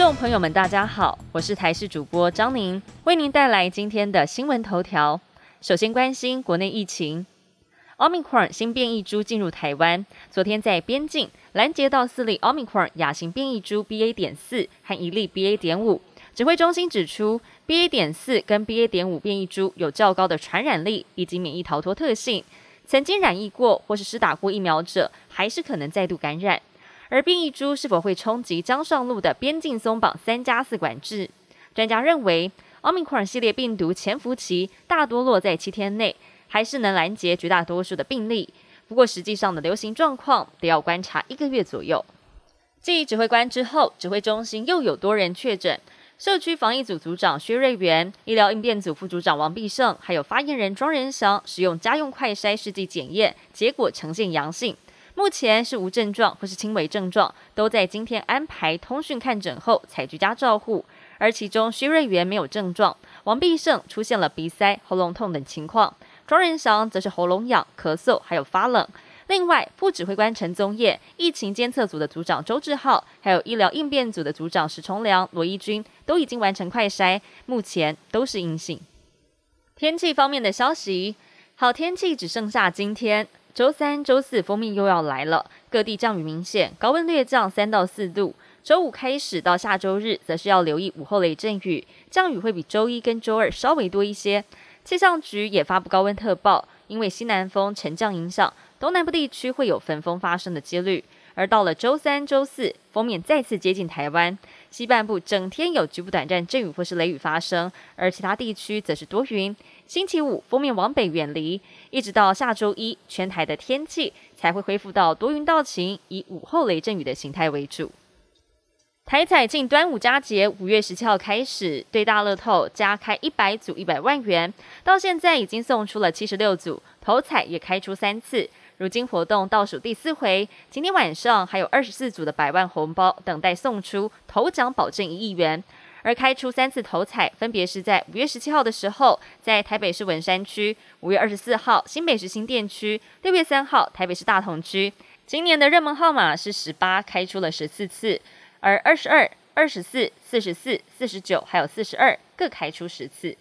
众朋友们，大家好，我是台视主播张宁，为您带来今天的新闻头条。首先关心国内疫情，Omicron 新变异株进入台湾，昨天在边境拦截到四例 Omicron 亚型变异株 BA. 点四和一例 BA. 点五。指挥中心指出，BA. 点四跟 BA. 点五变异株有较高的传染力以及免疫逃脱特性，曾经染疫过或是施打过疫苗者，还是可能再度感染。而变异株是否会冲击江上路的边境松绑三加四管制？专家认为，奥密克戎系列病毒潜伏期大多落在七天内，还是能拦截绝大多数的病例。不过，实际上的流行状况得要观察一个月左右。继指挥官之后，指挥中心又有多人确诊，社区防疫组组长薛瑞元、医疗应变组副组长王必胜，还有发言人庄仁祥，使用家用快筛试剂检验，结果呈现阳性。目前是无症状或是轻微症状，都在今天安排通讯看诊后采居家照护。而其中徐瑞元没有症状，王必胜出现了鼻塞、喉咙痛等情况，庄仁祥则是喉咙痒、咳嗽还有发冷。另外，副指挥官陈宗业、疫情监测组的组长周志浩，还有医疗应变组的组长石崇良、罗一军都已经完成快筛，目前都是阴性。天气方面的消息，好天气只剩下今天。周三、周四封面又要来了，各地降雨明显，高温略降三到四度。周五开始到下周日，则是要留意午后雷阵雨，降雨会比周一跟周二稍微多一些。气象局也发布高温特报，因为西南风沉降影响，东南部地区会有焚风发生的几率。而到了周三、周四，封面再次接近台湾，西半部整天有局部短暂阵雨或是雷雨发生，而其他地区则是多云。星期五，封面往北远离，一直到下周一，全台的天气才会恢复到多云到晴，以午后雷阵雨的形态为主。台彩庆端午佳节，五月十七号开始对大乐透加开一百组一百万元，到现在已经送出了七十六组，头彩也开出三次。如今活动倒数第四回，今天晚上还有二十四组的百万红包等待送出，头奖保证一亿元。而开出三次头彩，分别是在五月十七号的时候，在台北市文山区；五月二十四号新北市新店区；六月三号台北市大同区。今年的热门号码是十八，开出了十四次，而二十二、二十四、四十四、四十九还有四十二各开出十次。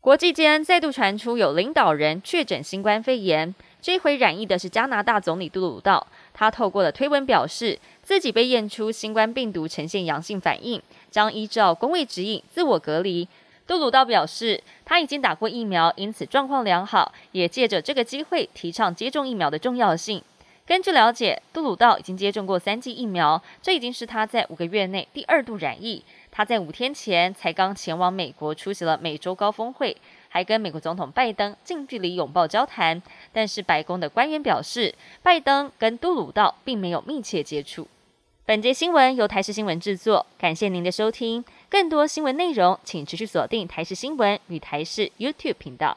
国际间再度传出有领导人确诊新冠肺炎。这回染疫的是加拿大总理杜鲁道，他透过了推文表示，自己被验出新冠病毒呈现阳性反应，将依照工位指引自我隔离。杜鲁道表示，他已经打过疫苗，因此状况良好，也借着这个机会提倡接种疫苗的重要性。根据了解，杜鲁道已经接种过三剂疫苗，这已经是他在五个月内第二度染疫。他在五天前才刚前往美国出席了美洲高峰会。还跟美国总统拜登近距离拥抱交谈，但是白宫的官员表示，拜登跟杜鲁道并没有密切接触。本节新闻由台视新闻制作，感谢您的收听。更多新闻内容，请持续锁定台视新闻与台视 YouTube 频道。